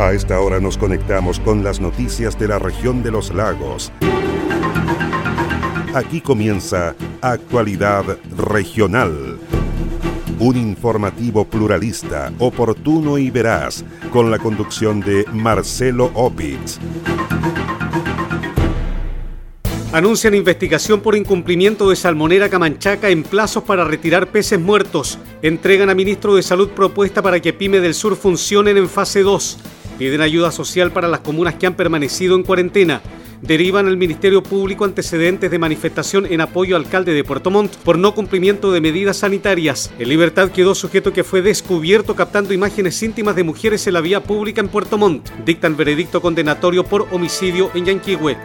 A esta hora nos conectamos con las noticias de la región de los lagos. Aquí comienza Actualidad Regional. Un informativo pluralista, oportuno y veraz, con la conducción de Marcelo Opitz. Anuncian investigación por incumplimiento de Salmonera Camanchaca en plazos para retirar peces muertos. Entregan a ministro de Salud propuesta para que Pyme del Sur funcionen en fase 2. Piden ayuda social para las comunas que han permanecido en cuarentena. Derivan al Ministerio Público antecedentes de manifestación en apoyo al alcalde de Puerto Montt por no cumplimiento de medidas sanitarias. En libertad quedó sujeto que fue descubierto captando imágenes íntimas de mujeres en la vía pública en Puerto Montt. Dictan veredicto condenatorio por homicidio en Yanquihue.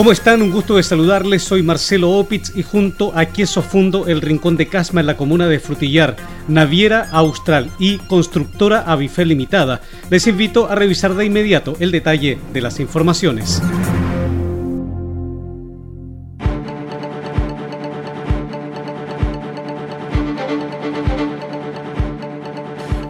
¿Cómo están? Un gusto de saludarles. Soy Marcelo Opitz y junto a Queso Fundo, el Rincón de Casma en la comuna de Frutillar, Naviera Austral y Constructora Avifel Limitada, les invito a revisar de inmediato el detalle de las informaciones.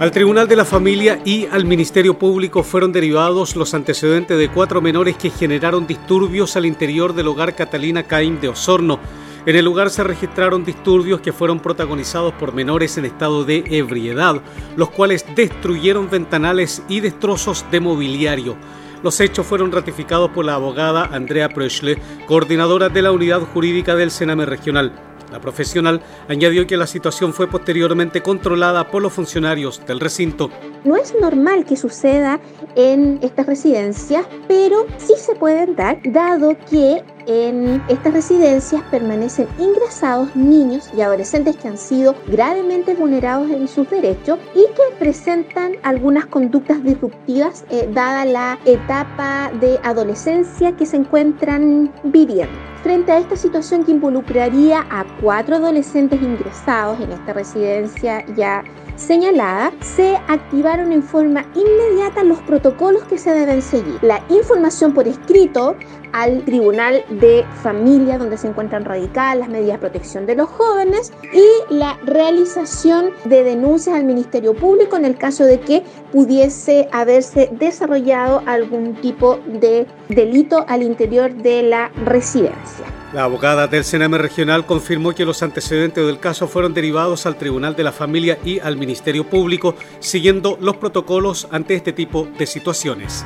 Al Tribunal de la Familia y al Ministerio Público fueron derivados los antecedentes de cuatro menores que generaron disturbios al interior del hogar Catalina Caim de Osorno. En el lugar se registraron disturbios que fueron protagonizados por menores en estado de ebriedad, los cuales destruyeron ventanales y destrozos de mobiliario. Los hechos fueron ratificados por la abogada Andrea Preschle, coordinadora de la unidad jurídica del Sename Regional. La profesional añadió que la situación fue posteriormente controlada por los funcionarios del recinto. No es normal que suceda en estas residencias, pero sí se pueden dar, dado que en estas residencias permanecen ingresados niños y adolescentes que han sido gravemente vulnerados en sus derechos y que presentan algunas conductas disruptivas eh, dada la etapa de adolescencia que se encuentran viviendo. Frente a esta situación que involucraría a cuatro adolescentes ingresados en esta residencia ya señalada, se activaron en forma inmediata los protocolos que se deben seguir. La información por escrito al Tribunal de Familia, donde se encuentran radicadas las medidas de protección de los jóvenes, y la realización de denuncias al Ministerio Público en el caso de que pudiese haberse desarrollado algún tipo de delito al interior de la residencia. La abogada del Sename Regional confirmó que los antecedentes del caso fueron derivados al Tribunal de la Familia y al Ministerio Público, siguiendo los protocolos ante este tipo de situaciones.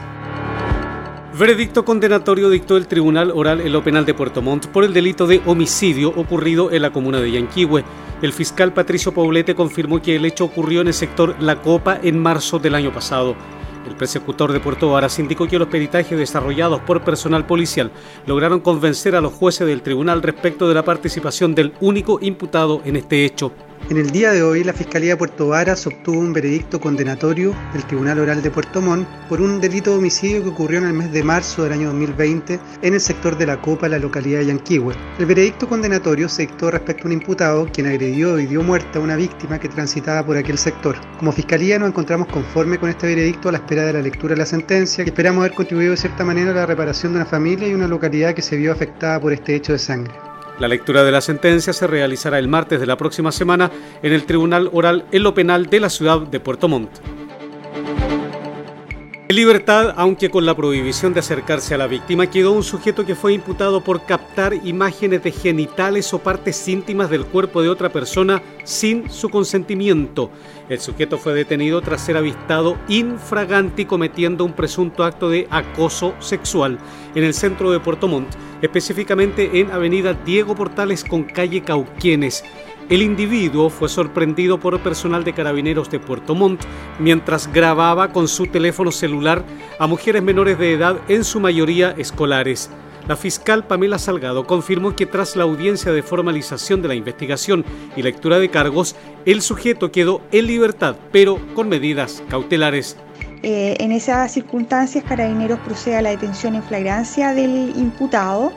Veredicto condenatorio dictó el Tribunal Oral en lo Penal de Puerto Montt por el delito de homicidio ocurrido en la comuna de Yanquihue. El fiscal Patricio Poblete confirmó que el hecho ocurrió en el sector La Copa en marzo del año pasado. El persecutor de Puerto Varas indicó que los peritajes desarrollados por personal policial lograron convencer a los jueces del tribunal respecto de la participación del único imputado en este hecho. En el día de hoy, la Fiscalía de Puerto Varas obtuvo un veredicto condenatorio del Tribunal Oral de Puerto Montt por un delito de homicidio que ocurrió en el mes de marzo del año 2020 en el sector de la Copa, la localidad de Yanquihue. El veredicto condenatorio se dictó respecto a un imputado quien agredió y dio muerte a una víctima que transitaba por aquel sector. Como Fiscalía nos encontramos conforme con este veredicto a la espera de la lectura de la sentencia, y esperamos haber contribuido de cierta manera a la reparación de una familia y una localidad que se vio afectada por este hecho de sangre. La lectura de la sentencia se realizará el martes de la próxima semana en el Tribunal Oral en lo Penal de la ciudad de Puerto Montt. En libertad, aunque con la prohibición de acercarse a la víctima, quedó un sujeto que fue imputado por captar imágenes de genitales o partes íntimas del cuerpo de otra persona sin su consentimiento. El sujeto fue detenido tras ser avistado infraganti cometiendo un presunto acto de acoso sexual en el centro de Puerto Montt, específicamente en Avenida Diego Portales con calle Cauquienes. El individuo fue sorprendido por personal de carabineros de Puerto Montt mientras grababa con su teléfono celular a mujeres menores de edad, en su mayoría escolares. La fiscal Pamela Salgado confirmó que tras la audiencia de formalización de la investigación y lectura de cargos, el sujeto quedó en libertad, pero con medidas cautelares. Eh, en esas circunstancias, Carabineros procede a la detención en flagrancia del imputado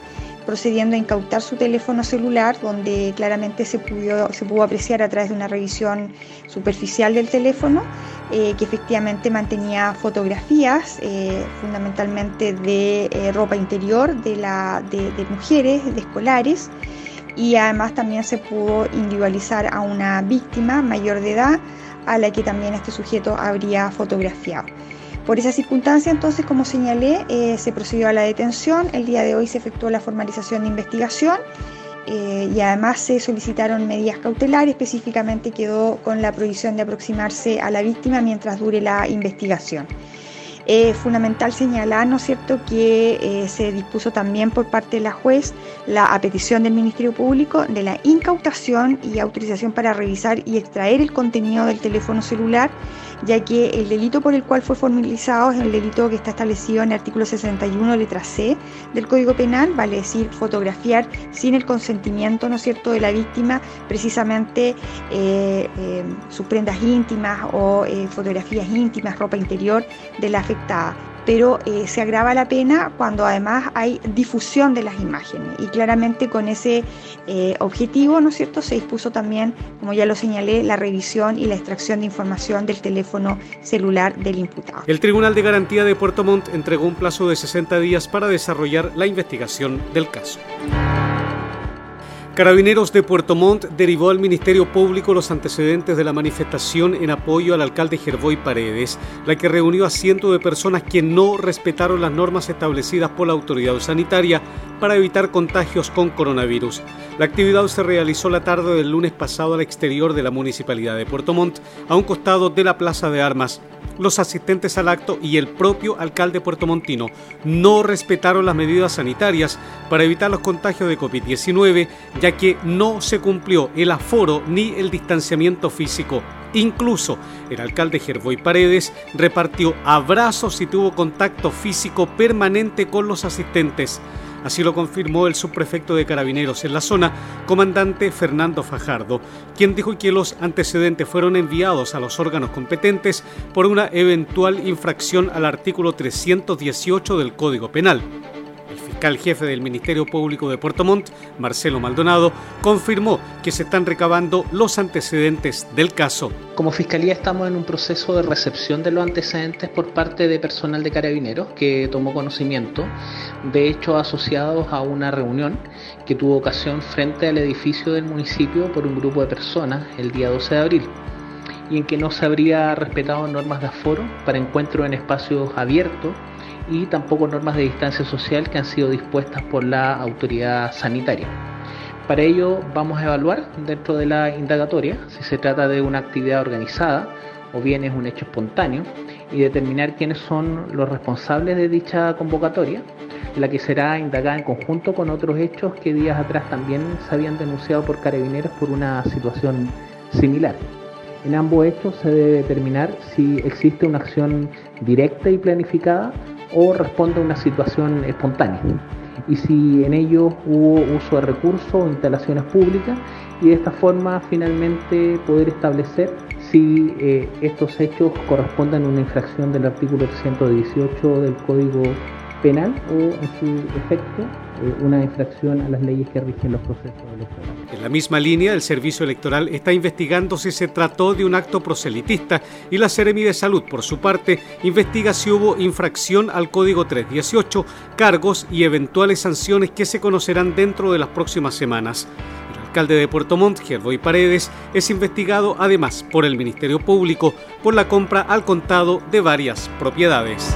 procediendo a incautar su teléfono celular, donde claramente se pudo, se pudo apreciar a través de una revisión superficial del teléfono, eh, que efectivamente mantenía fotografías, eh, fundamentalmente de eh, ropa interior de, de mujeres, de escolares, y además también se pudo individualizar a una víctima mayor de edad a la que también este sujeto habría fotografiado. Por esa circunstancia, entonces, como señalé, eh, se procedió a la detención. El día de hoy se efectuó la formalización de investigación eh, y además se solicitaron medidas cautelares. Específicamente quedó con la prohibición de aproximarse a la víctima mientras dure la investigación. Es fundamental señalar, ¿no es cierto?, que eh, se dispuso también por parte de la juez la petición del Ministerio Público de la incautación y autorización para revisar y extraer el contenido del teléfono celular, ya que el delito por el cual fue formalizado es el delito que está establecido en el artículo 61, letra C del Código Penal, vale decir, fotografiar sin el consentimiento, ¿no es cierto?, de la víctima, precisamente eh, eh, sus prendas íntimas o fotografías íntimas, ropa interior de la afectada pero eh, se agrava la pena cuando además hay difusión de las imágenes y claramente con ese eh, objetivo, ¿no es cierto?, se dispuso también, como ya lo señalé, la revisión y la extracción de información del teléfono celular del imputado. El Tribunal de Garantía de Puerto Montt entregó un plazo de 60 días para desarrollar la investigación del caso. Carabineros de Puerto Montt derivó al Ministerio Público los antecedentes de la manifestación en apoyo al alcalde Gervoy Paredes, la que reunió a cientos de personas que no respetaron las normas establecidas por la autoridad sanitaria para evitar contagios con coronavirus. La actividad se realizó la tarde del lunes pasado al exterior de la Municipalidad de Puerto Montt, a un costado de la Plaza de Armas los asistentes al acto y el propio alcalde puertomontino no respetaron las medidas sanitarias para evitar los contagios de COVID-19, ya que no se cumplió el aforo ni el distanciamiento físico. Incluso el alcalde Gervoy Paredes repartió abrazos y tuvo contacto físico permanente con los asistentes. Así lo confirmó el subprefecto de Carabineros en la zona, comandante Fernando Fajardo, quien dijo que los antecedentes fueron enviados a los órganos competentes por una eventual infracción al artículo 318 del Código Penal fiscal jefe del Ministerio Público de Puerto Montt, Marcelo Maldonado, confirmó que se están recabando los antecedentes del caso. Como fiscalía estamos en un proceso de recepción de los antecedentes por parte de personal de carabineros que tomó conocimiento de hechos asociados a una reunión que tuvo ocasión frente al edificio del municipio por un grupo de personas el día 12 de abril y en que no se habría respetado normas de aforo para encuentros en espacios abiertos y tampoco normas de distancia social que han sido dispuestas por la autoridad sanitaria. Para ello vamos a evaluar dentro de la indagatoria si se trata de una actividad organizada o bien es un hecho espontáneo y determinar quiénes son los responsables de dicha convocatoria, la que será indagada en conjunto con otros hechos que días atrás también se habían denunciado por carabineros por una situación similar. En ambos hechos se debe determinar si existe una acción directa y planificada o responde a una situación espontánea. Y si en ello hubo uso de recursos o instalaciones públicas y de esta forma finalmente poder establecer si eh, estos hechos corresponden a una infracción del artículo 118 del Código Penal o en su efecto una infracción a las leyes que rigen los procesos electorales. En la misma línea, el Servicio Electoral está investigando si se trató de un acto proselitista y la Seremi de Salud, por su parte, investiga si hubo infracción al Código 318, cargos y eventuales sanciones que se conocerán dentro de las próximas semanas. El alcalde de Puerto Montt, Gervoy Paredes, es investigado además por el Ministerio Público por la compra al contado de varias propiedades.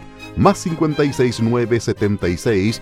más 569 76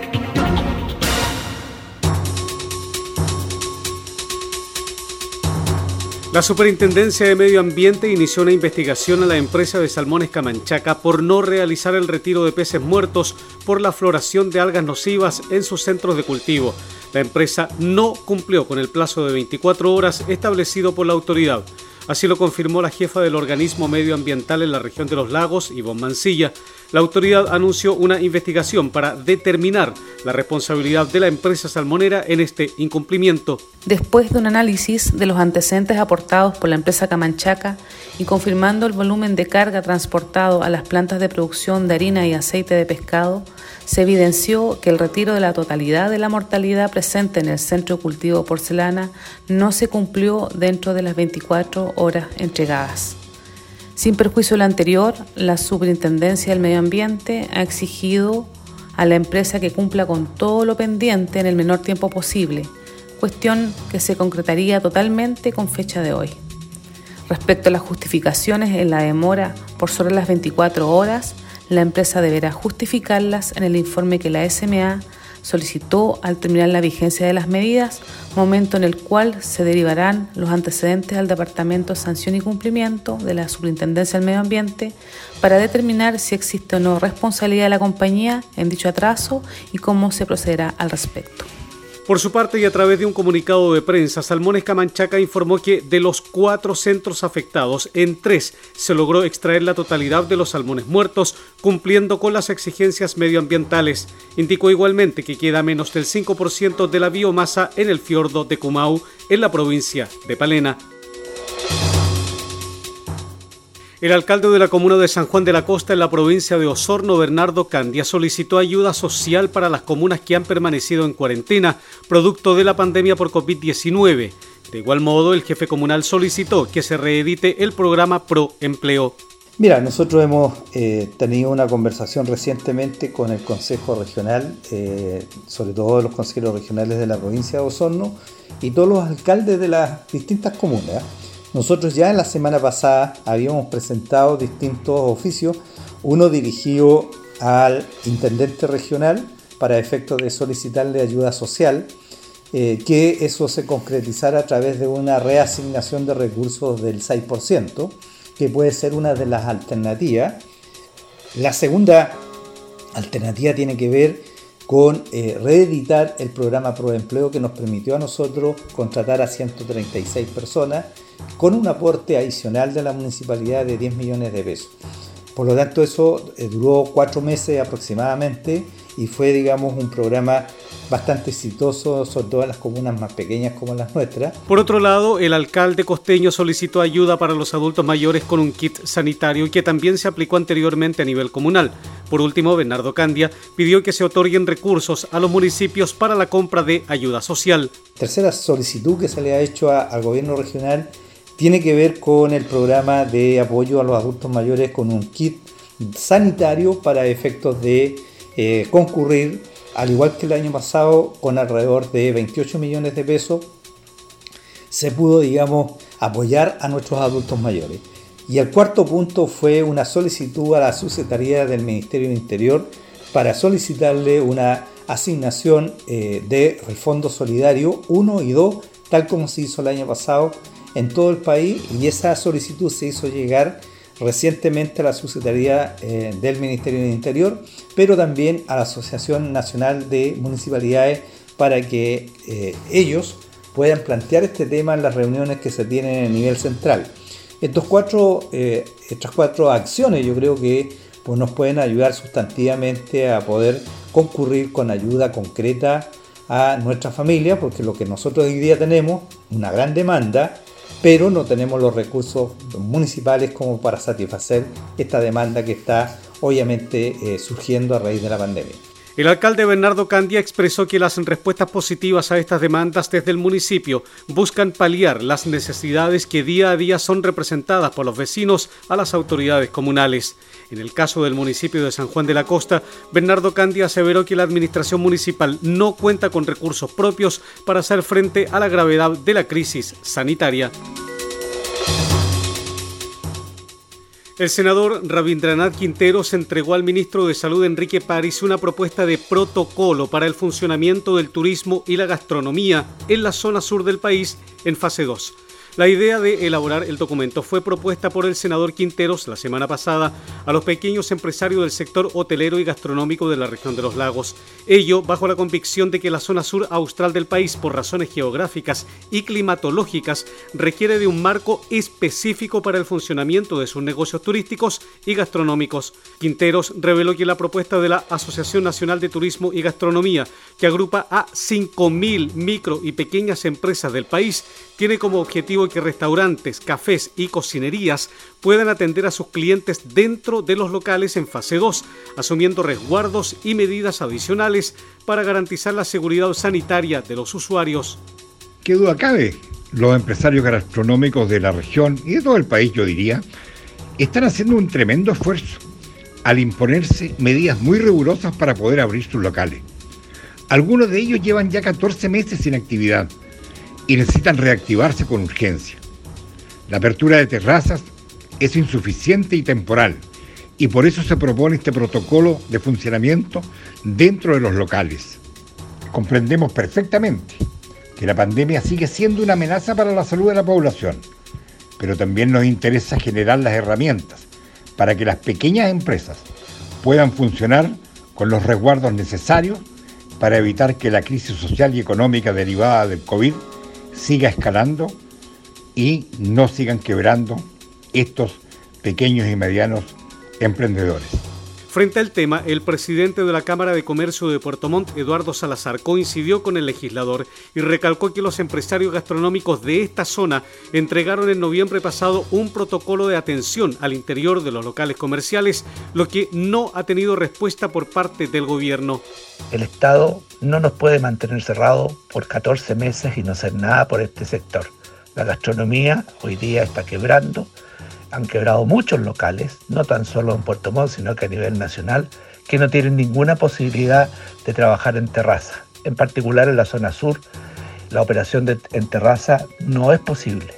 La Superintendencia de Medio Ambiente inició una investigación a la empresa de salmones Camanchaca por no realizar el retiro de peces muertos por la floración de algas nocivas en sus centros de cultivo. La empresa no cumplió con el plazo de 24 horas establecido por la autoridad. Así lo confirmó la jefa del organismo medioambiental en la región de los lagos, Ivonne Mancilla. La autoridad anunció una investigación para determinar la responsabilidad de la empresa salmonera en este incumplimiento. Después de un análisis de los antecedentes aportados por la empresa Camanchaca y confirmando el volumen de carga transportado a las plantas de producción de harina y aceite de pescado, se evidenció que el retiro de la totalidad de la mortalidad presente en el centro cultivo porcelana no se cumplió dentro de las 24 horas entregadas. Sin perjuicio de anterior, la Superintendencia del Medio Ambiente ha exigido a la empresa que cumpla con todo lo pendiente en el menor tiempo posible, cuestión que se concretaría totalmente con fecha de hoy. Respecto a las justificaciones en la demora por sobre las 24 horas, la empresa deberá justificarlas en el informe que la SMA solicitó al terminar la vigencia de las medidas, momento en el cual se derivarán los antecedentes al Departamento de Sanción y Cumplimiento de la Superintendencia del Medio Ambiente para determinar si existe o no responsabilidad de la compañía en dicho atraso y cómo se procederá al respecto. Por su parte y a través de un comunicado de prensa, Salmones Camanchaca informó que de los cuatro centros afectados, en tres se logró extraer la totalidad de los salmones muertos, cumpliendo con las exigencias medioambientales. Indicó igualmente que queda menos del 5% de la biomasa en el fiordo de Cumau, en la provincia de Palena. El alcalde de la comuna de San Juan de la Costa en la provincia de Osorno, Bernardo Candia, solicitó ayuda social para las comunas que han permanecido en cuarentena, producto de la pandemia por COVID-19. De igual modo, el jefe comunal solicitó que se reedite el programa Pro Empleo. Mira, nosotros hemos eh, tenido una conversación recientemente con el Consejo Regional, eh, sobre todo los consejeros regionales de la provincia de Osorno y todos los alcaldes de las distintas comunas nosotros ya en la semana pasada habíamos presentado distintos oficios, uno dirigido al intendente regional para efectos de solicitarle ayuda social, eh, que eso se concretizara a través de una reasignación de recursos del 6%, que puede ser una de las alternativas. La segunda alternativa tiene que ver con eh, reeditar el programa Proempleo que nos permitió a nosotros contratar a 136 personas con un aporte adicional de la municipalidad de 10 millones de pesos. Por lo tanto, eso eh, duró cuatro meses aproximadamente y fue, digamos, un programa bastante exitoso, sobre todo en las comunas más pequeñas como las nuestras. Por otro lado, el alcalde costeño solicitó ayuda para los adultos mayores con un kit sanitario que también se aplicó anteriormente a nivel comunal. Por último, Bernardo Candia pidió que se otorguen recursos a los municipios para la compra de ayuda social. Tercera solicitud que se le ha hecho al gobierno regional tiene que ver con el programa de apoyo a los adultos mayores con un kit sanitario para efectos de eh, concurrir, al igual que el año pasado, con alrededor de 28 millones de pesos, se pudo, digamos, apoyar a nuestros adultos mayores. Y el cuarto punto fue una solicitud a la Secretaría del Ministerio del Interior para solicitarle una asignación eh, de Fondo Solidario 1 y 2, tal como se hizo el año pasado en todo el país y esa solicitud se hizo llegar recientemente a la Subsecretaría eh, del Ministerio del Interior, pero también a la Asociación Nacional de Municipalidades para que eh, ellos puedan plantear este tema en las reuniones que se tienen a nivel central. Estos cuatro, eh, estas cuatro acciones yo creo que pues, nos pueden ayudar sustantivamente a poder concurrir con ayuda concreta a nuestra familia, porque lo que nosotros hoy día tenemos, una gran demanda, pero no tenemos los recursos municipales como para satisfacer esta demanda que está obviamente eh, surgiendo a raíz de la pandemia. El alcalde Bernardo Candia expresó que las respuestas positivas a estas demandas desde el municipio buscan paliar las necesidades que día a día son representadas por los vecinos a las autoridades comunales. En el caso del municipio de San Juan de la Costa, Bernardo Candia aseveró que la administración municipal no cuenta con recursos propios para hacer frente a la gravedad de la crisis sanitaria. El senador Rabindranath Quinteros entregó al ministro de Salud Enrique París una propuesta de protocolo para el funcionamiento del turismo y la gastronomía en la zona sur del país en fase 2. La idea de elaborar el documento fue propuesta por el senador Quinteros la semana pasada a los pequeños empresarios del sector hotelero y gastronómico de la región de los lagos. Ello bajo la convicción de que la zona sur austral del país, por razones geográficas y climatológicas, requiere de un marco específico para el funcionamiento de sus negocios turísticos y gastronómicos. Quinteros reveló que la propuesta de la Asociación Nacional de Turismo y Gastronomía, que agrupa a 5.000 micro y pequeñas empresas del país, tiene como objetivo que restaurantes, cafés y cocinerías puedan atender a sus clientes dentro de los locales en fase 2, asumiendo resguardos y medidas adicionales para garantizar la seguridad sanitaria de los usuarios. ¿Qué duda cabe? Los empresarios gastronómicos de la región y de todo el país, yo diría, están haciendo un tremendo esfuerzo al imponerse medidas muy rigurosas para poder abrir sus locales. Algunos de ellos llevan ya 14 meses sin actividad y necesitan reactivarse con urgencia. La apertura de terrazas es insuficiente y temporal y por eso se propone este protocolo de funcionamiento dentro de los locales. Comprendemos perfectamente que la pandemia sigue siendo una amenaza para la salud de la población, pero también nos interesa generar las herramientas para que las pequeñas empresas puedan funcionar con los resguardos necesarios para evitar que la crisis social y económica derivada del COVID siga escalando y no sigan quebrando estos pequeños y medianos emprendedores. Frente al tema, el presidente de la Cámara de Comercio de Puerto Montt, Eduardo Salazar, coincidió con el legislador y recalcó que los empresarios gastronómicos de esta zona entregaron en noviembre pasado un protocolo de atención al interior de los locales comerciales, lo que no ha tenido respuesta por parte del gobierno. El Estado no nos puede mantener cerrado por 14 meses y no hacer nada por este sector. La gastronomía hoy día está quebrando han quebrado muchos locales, no tan solo en Puerto Montt, sino que a nivel nacional, que no tienen ninguna posibilidad de trabajar en terraza. En particular en la zona sur, la operación de, en terraza no es posible.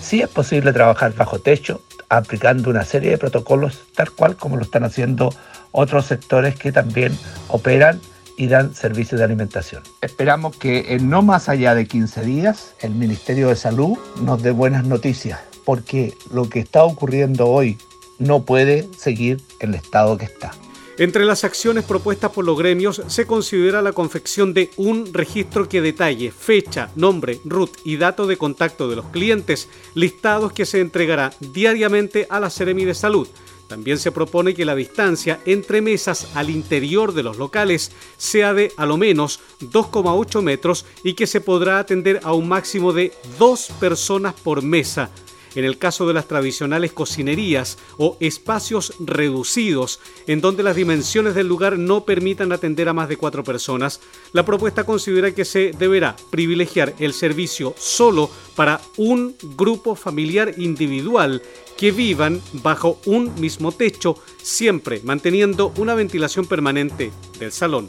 Sí es posible trabajar bajo techo, aplicando una serie de protocolos, tal cual como lo están haciendo otros sectores que también operan y dan servicios de alimentación. Esperamos que en no más allá de 15 días el Ministerio de Salud nos dé buenas noticias porque lo que está ocurriendo hoy no puede seguir el estado que está. Entre las acciones propuestas por los gremios se considera la confección de un registro que detalle fecha, nombre, root y dato de contacto de los clientes, listados que se entregará diariamente a la Seremi de Salud. También se propone que la distancia entre mesas al interior de los locales sea de a lo menos 2,8 metros y que se podrá atender a un máximo de dos personas por mesa en el caso de las tradicionales cocinerías o espacios reducidos, en donde las dimensiones del lugar no permitan atender a más de cuatro personas, la propuesta considera que se deberá privilegiar el servicio solo para un grupo familiar individual que vivan bajo un mismo techo, siempre manteniendo una ventilación permanente del salón.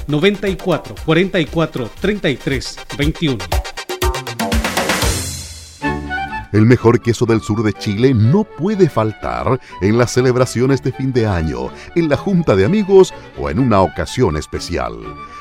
94 44 33 21. El mejor queso del sur de Chile no puede faltar en las celebraciones de fin de año, en la junta de amigos o en una ocasión especial.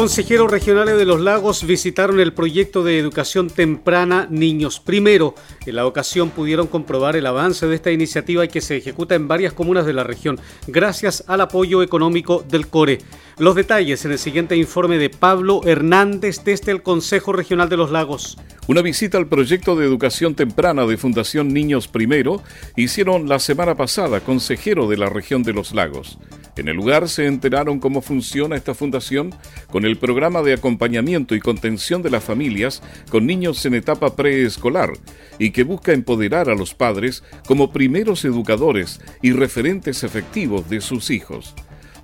Consejeros regionales de los lagos visitaron el proyecto de educación temprana Niños Primero. En la ocasión pudieron comprobar el avance de esta iniciativa que se ejecuta en varias comunas de la región, gracias al apoyo económico del CORE. Los detalles en el siguiente informe de Pablo Hernández desde el Consejo Regional de los Lagos. Una visita al proyecto de educación temprana de Fundación Niños Primero hicieron la semana pasada consejero de la región de los lagos. En el lugar se enteraron cómo funciona esta fundación con el programa de acompañamiento y contención de las familias con niños en etapa preescolar y que busca empoderar a los padres como primeros educadores y referentes efectivos de sus hijos.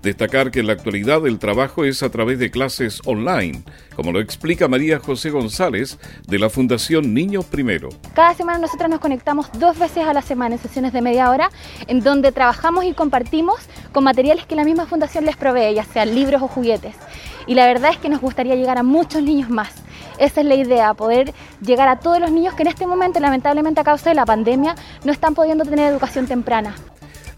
Destacar que en la actualidad el trabajo es a través de clases online, como lo explica María José González de la Fundación Niños Primero. Cada semana nosotros nos conectamos dos veces a la semana en sesiones de media hora, en donde trabajamos y compartimos con materiales que la misma fundación les provee, ya sean libros o juguetes. Y la verdad es que nos gustaría llegar a muchos niños más. Esa es la idea, poder llegar a todos los niños que en este momento, lamentablemente a causa de la pandemia, no están pudiendo tener educación temprana.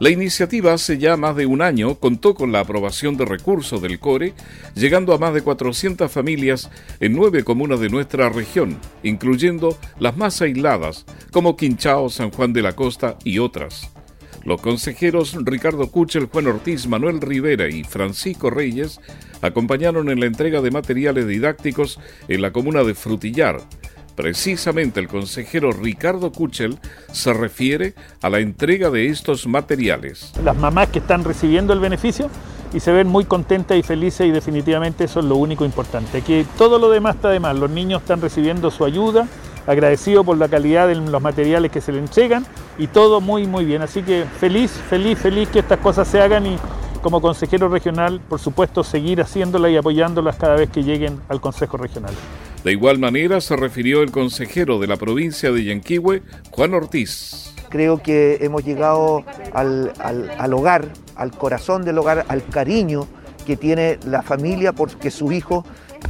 La iniciativa hace ya más de un año contó con la aprobación de recursos del CORE, llegando a más de 400 familias en nueve comunas de nuestra región, incluyendo las más aisladas, como Quinchao, San Juan de la Costa y otras. Los consejeros Ricardo Cuchel, Juan Ortiz, Manuel Rivera y Francisco Reyes acompañaron en la entrega de materiales didácticos en la comuna de Frutillar, Precisamente el consejero Ricardo Kuchel se refiere a la entrega de estos materiales. Las mamás que están recibiendo el beneficio y se ven muy contentas y felices y definitivamente eso es lo único importante, que todo lo demás está de más, los niños están recibiendo su ayuda, agradecido por la calidad de los materiales que se le entregan y todo muy muy bien, así que feliz, feliz, feliz que estas cosas se hagan y como consejero regional, por supuesto, seguir haciéndolas y apoyándolas cada vez que lleguen al Consejo Regional. De igual manera se refirió el consejero de la provincia de Yanquihue, Juan Ortiz. Creo que hemos llegado al, al hogar, al corazón del hogar, al cariño que tiene la familia porque sus hijos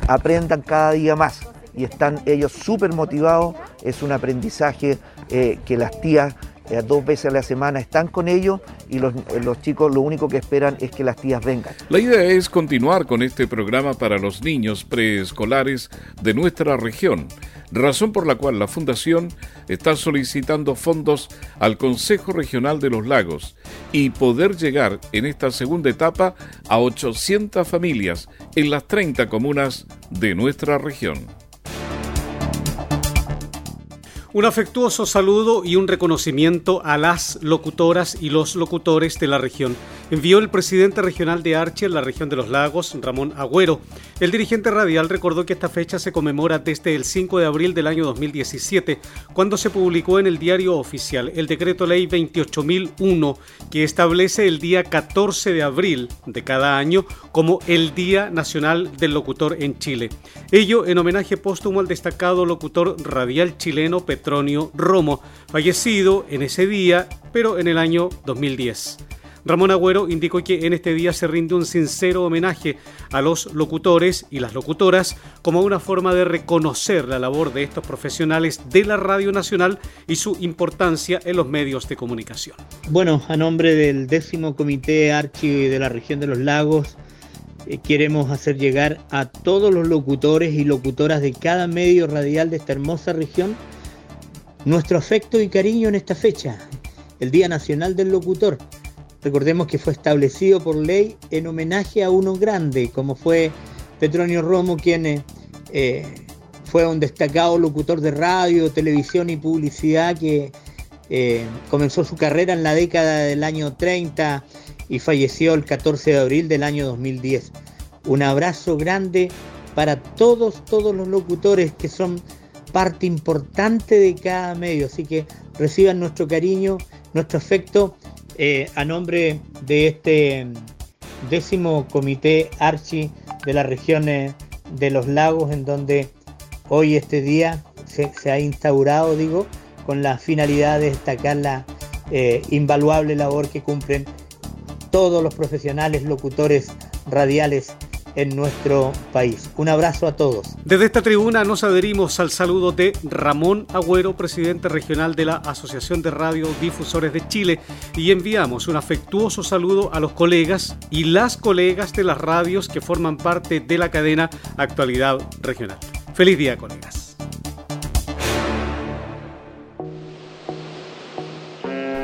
aprendan cada día más y están ellos súper motivados. Es un aprendizaje eh, que las tías eh, dos veces a la semana están con ellos y los, eh, los, chicos lo único que esperan es que las tías vengan. La idea es continuar con este programa para los niños preescolares de nuestra región, razón por la cual la Fundación está solicitando fondos al Consejo Regional de los Lagos y poder llegar en esta segunda etapa a 800 familias en las 30 comunas de nuestra región. Un afectuoso saludo y un reconocimiento a las locutoras y los locutores de la región. Envió el presidente regional de Arche en la región de los lagos, Ramón Agüero. El dirigente radial recordó que esta fecha se conmemora desde el 5 de abril del año 2017, cuando se publicó en el diario oficial el decreto ley 28001, que establece el día 14 de abril de cada año como el Día Nacional del Locutor en Chile. Ello en homenaje póstumo al destacado locutor radial chileno Petronio Romo, fallecido en ese día, pero en el año 2010. Ramón Agüero indicó que en este día se rinde un sincero homenaje a los locutores y las locutoras como una forma de reconocer la labor de estos profesionales de la Radio Nacional y su importancia en los medios de comunicación. Bueno, a nombre del décimo comité Archi de la región de los lagos, eh, queremos hacer llegar a todos los locutores y locutoras de cada medio radial de esta hermosa región nuestro afecto y cariño en esta fecha, el Día Nacional del Locutor. Recordemos que fue establecido por ley en homenaje a uno grande, como fue Petronio Romo, quien eh, fue un destacado locutor de radio, televisión y publicidad que eh, comenzó su carrera en la década del año 30 y falleció el 14 de abril del año 2010. Un abrazo grande para todos, todos los locutores que son parte importante de cada medio, así que reciban nuestro cariño, nuestro afecto eh, a nombre de este décimo comité Archi de las regiones de los lagos, en donde hoy este día se, ha instaurado, digo, con la finalidad de destacar la eh, invaluable labor que cumplen todos los profesionales locutores radiales en nuestro país. Un abrazo a todos. Desde esta tribuna nos adherimos al saludo de Ramón Agüero, presidente regional de la Asociación de Radiodifusores de Chile, y enviamos un afectuoso saludo a los colegas y las colegas de las radios que forman parte de la cadena Actualidad Regional. Feliz día, colegas.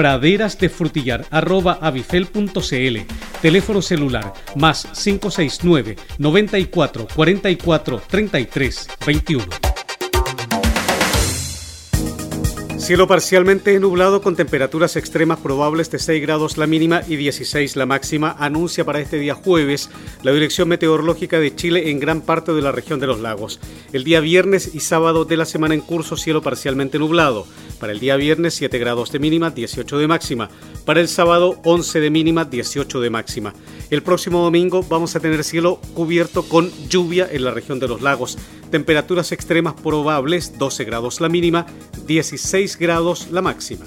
praderasdefrutillar.avifel.cl Teléfono celular más 569 94 44 33 21. Cielo parcialmente nublado con temperaturas extremas probables de 6 grados la mínima y 16 la máxima, anuncia para este día jueves la Dirección Meteorológica de Chile en gran parte de la región de los lagos. El día viernes y sábado de la semana en curso, cielo parcialmente nublado. Para el día viernes 7 grados de mínima, 18 de máxima. Para el sábado 11 de mínima, 18 de máxima. El próximo domingo vamos a tener cielo cubierto con lluvia en la región de los lagos. Temperaturas extremas probables, 12 grados la mínima, 16 grados la máxima.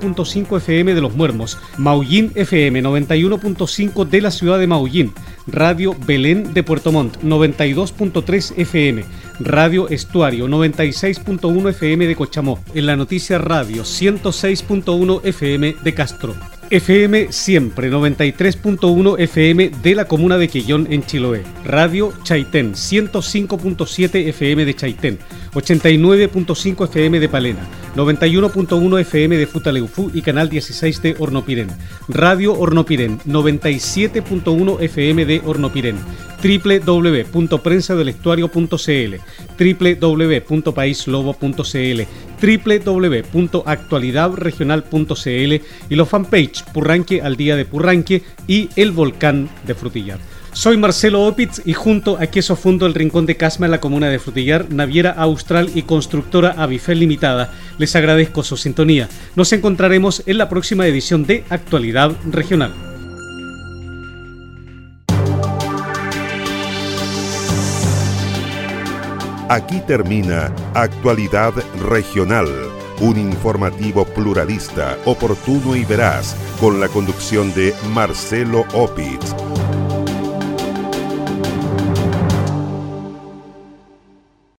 9.5 FM de Los Muermos, Maullín FM 91.5 de la ciudad de Maullín, Radio Belén de Puerto Montt 92.3 FM, Radio Estuario 96.1 FM de Cochamó, en la noticia Radio 106.1 FM de Castro. FM Siempre 93.1 FM de la comuna de Quillón en Chiloé. Radio Chaitén 105.7 FM de Chaitén. 89.5 FM de Palena. 91.1 FM de Futaleufú y Canal 16 de Hornopirén. Radio Hornopirén 97.1 FM de Hornopirén www.prensadelestuario.cl www.paislobo.cl www.actualidadregional.cl y los fanpage Purranque al día de Purranque y El Volcán de Frutillar. Soy Marcelo Opitz y junto a Queso Fundo El Rincón de Casma en la comuna de Frutillar, Naviera Austral y Constructora Avifel Limitada, les agradezco su sintonía. Nos encontraremos en la próxima edición de Actualidad Regional. Aquí termina Actualidad Regional, un informativo pluralista, oportuno y veraz, con la conducción de Marcelo Opitz.